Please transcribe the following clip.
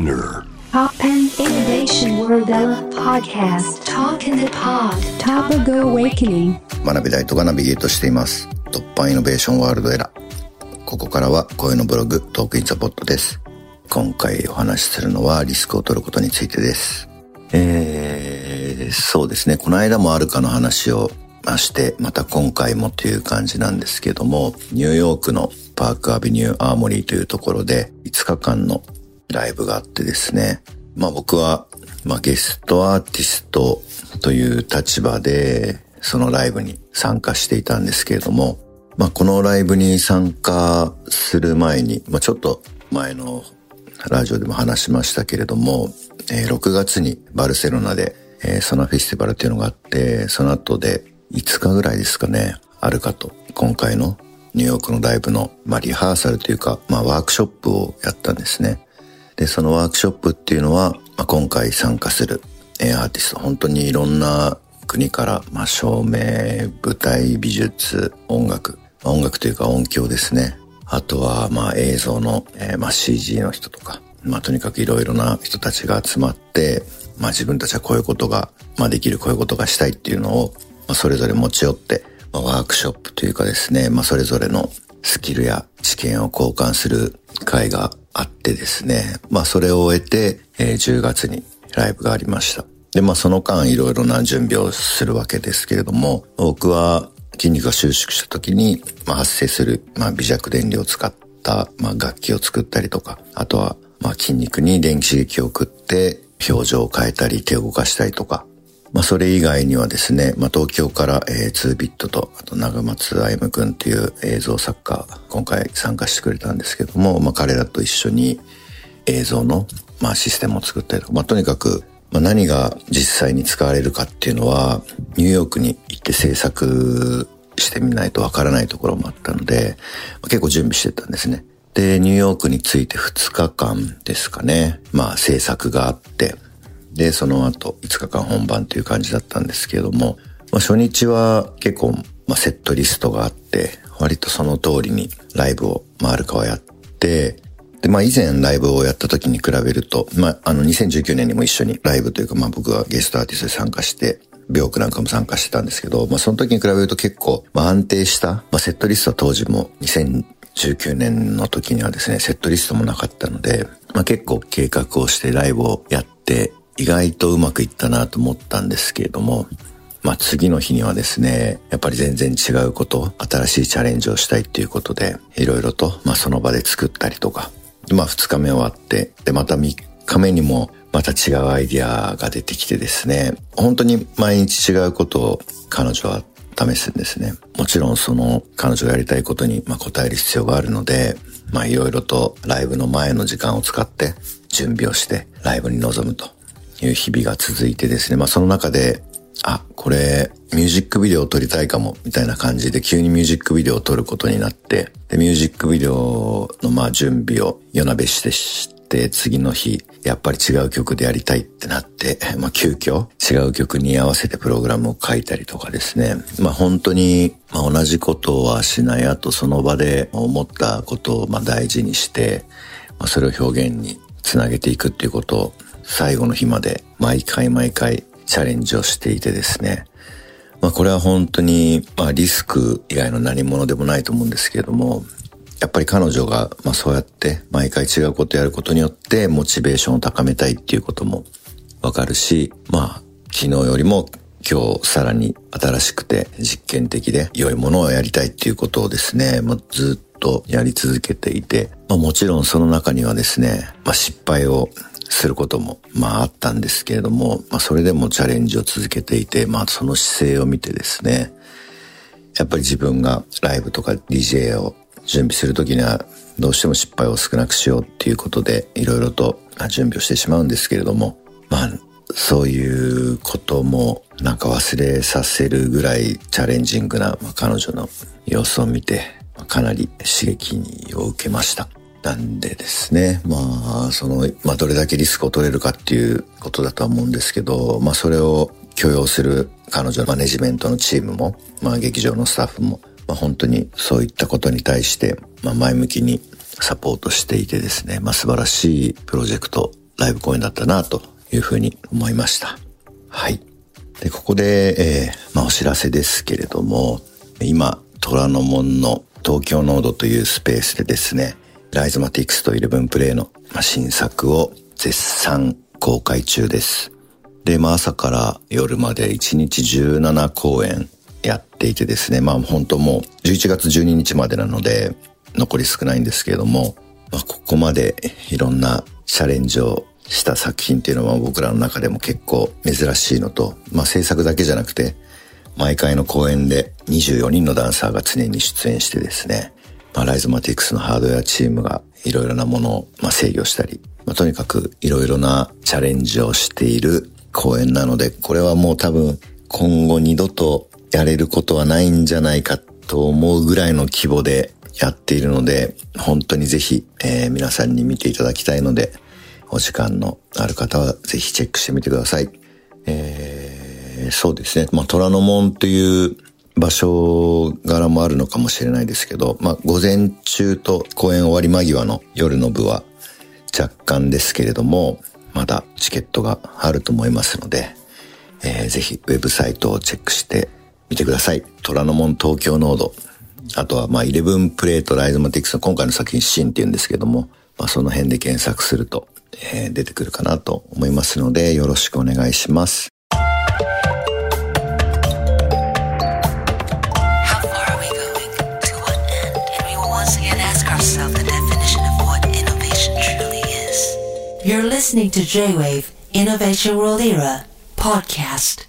SPINEAR. TOPPAN Innovation World Podcast. Talk in the Pod. Topical Awakening. 真鍋大度がナビゲートしています。 TOPPAN Innovation World Era。ここからは声のブログ Talk in the Pod です。今回お話しするのはリスクを取ることについてです。えー、そうですね。この間も Arcaの話をましてまた今回もという感じなんですけどもニューヨークの Park Avenue Armory というところで5日間のライブがあってですねまあ僕は、まあ、ゲストアーティストという立場でそのライブに参加していたんですけれども、まあ、このライブに参加する前に、まあ、ちょっと前のラジオでも話しましたけれども、えー6月にバルセロナで、えーソナフェスティバルっていうのがあって、その後で5日ぐらいですかね、あるかと、今回のニューヨークのライブの、まあ、リハーサルというか、まあ、ワークショップをやったんですね。で、そのワークショップっていうのは、まあ、今回参加する、アーティスト、本当にいろんな国から、まあ、照明、舞台美術、音楽、まあ音楽というか音響ですね。あとは、まあ、映像の、えーまあ、CG の人とか、まあ、とにかくいろいろな人たちが集まって、まあ、自分たちはこういうことが、まあ、できる、こういうことがしたいっていうのを、まあ、それぞれ持ち寄って、まあ、ワークショップというかですね、まあ、それぞれのスキルや知見を交換する会があってですね、まあ、それを終えて、えー10月にライブがありました。で、まあ、その間いろいろな準備をするわけですけれども、僕は筋肉が収縮した時に、まあ、発生する、まあ、微弱電流を使った、まあ、楽器を作ったりとか、あとは、まあ、筋肉に電気刺激を送って、表情を変えたり、手を動かしたりとか、まあ、それ以外にはですね、まあ、東京から、えー、2ビットと、あと長松歩夢くんっていう映像作家、今回参加してくれたんですけども、まあ、彼らと一緒に映像の、まあ、システムを作ったりとか、まあ、とにかく、まあ、何が実際に使われるかっていうのは、ニューヨークに行って制作してみないとわからないところもあったので、まあ結構準備してたんですね。で、ニューヨークに着いて2日間ですかね。まあ制作があって、で、その後5日間本番という感じだったんですけれども、まあ初日は結構、まあ、セットリストがあって、割とその通りにライブを、まあ、あるかはやって、で、まあ以前ライブをやった時に比べると、まああの2019年にも一緒にライブというか、まあ僕はゲストアーティストで参加して、ビョークなんかも参加してたんですけど、まあその時に比べると結構、まあ安定した、まあセットリストは当時も2019年の時にはですね、セットリストもなかったので、まあ結構計画をしてライブをやって、意外とうまくいったなと思ったんですけれども、まあ次の日にはですね、やっぱり全然違うこと、新しいチャレンジをしたいっていうことで、いろいろと、まあその場で作ったりとか、まあ2日目終わって、でまた3日目にもまた違うアイディアが出てきてですね、本当に毎日違うことを彼女は試すんですね。もちろんその彼女がやりたいことにま答える必要があるので、まあいろいろとライブの前の時間を使って準備をしてライブに臨むという日々が続いてですね、まあその中で、あ、これ、ミュージックビデオを撮りたいかも、みたいな感じで急にミュージックビデオを撮ることになって、で、ミュージックビデオのまあ準備を夜なべしてして、次の日、やっぱり違う曲でやりたいってなって、まあ急遽違う曲に合わせてプログラムを書いたりとかですね。まあ本当に、まあ同じことはしない、あとその場で思ったことをまあ大事にして、まあそれを表現につなげていくっていうことを最後の日まで毎回毎回チャレンジをしていてですね。まあこれは本当に、まあリスク以外の何者でもないと思うんですけれども、やっぱり彼女が、まあそうやって毎回違うことやることによってモチベーションを高めたいっていうこともわかるし、まあ昨日よりも今日さらに新しくて実験的で良いものをやりたいっていうことをですね、まあ、ずっとやり続けていて、まあ、もちろんその中にはですね、まあ、失敗をすることもまああったんですけれども、まあ、それでもチャレンジを続けていて、まあその姿勢を見てですね、やっぱり自分がライブとか DJ を準備するときにはどうしても失敗を少なくしようっていうことでいろいろと準備をしてしまうんですけれども、まあそういうこともなんか忘れさせるぐらいチャレンジングな、彼女の様子を見て、かなり刺激を受けました。なんでですね、まあ、その、まあ、どれだけリスクを取れるかっていうことだとは思うんですけど、まあ、それを許容する彼女のマネジメントのチームも、まあ、劇場のスタッフも、まあ、本当にそういったことに対して、まあ、前向きにサポートしていてですね、まあ、素晴らしいプロジェクトライブ公演だったなというふうに思いました。はい。で、ここで、えー、まあお知らせですけれども、今、虎ノ門の東京ノードというスペースでですね、ライズマティクスと11プレイの新作を絶賛公開中です。で、まあ朝から夜まで1日17公演やっていてですね、まあ本当もう11月12日までなので残り少ないんですけれども、まあここまでいろんなチャレンジをした作品っていうのは僕らの中でも結構珍しいのと、まあ制作だけじゃなくて、毎回の公演で24人のダンサーが常に出演してですね、まあ、ライズマティクスのハードウェアチームがいろいろなものを、まあ、制御したり、まあ、とにかくいろいろなチャレンジをしている公演なので、これはもう多分今後二度とやれることはないんじゃないかと思うぐらいの規模でやっているので、本当にぜひ、えー、皆さんに見ていただきたいので、お時間のある方はぜひチェックしてみてください。えー、そうですね。まあ、虎ノ門という場所柄もあるのかもしれないですけど、まあ、午前中と公演終わり間際の夜の部は若干ですけれども、まだチケットがあると思いますので、えー、ぜひウェブサイトをチェックしてみてください。虎ノ門東京ノード。あとは、まあ、11プレートライズマティックスの今回の作品シーンって言うんですけども、まあ、その辺で検索すると、えー、出てくるかなと思いますので、よろしくお願いします。ourselves the definition of what innovation truly is. You're listening to J Wave Innovation World Era podcast.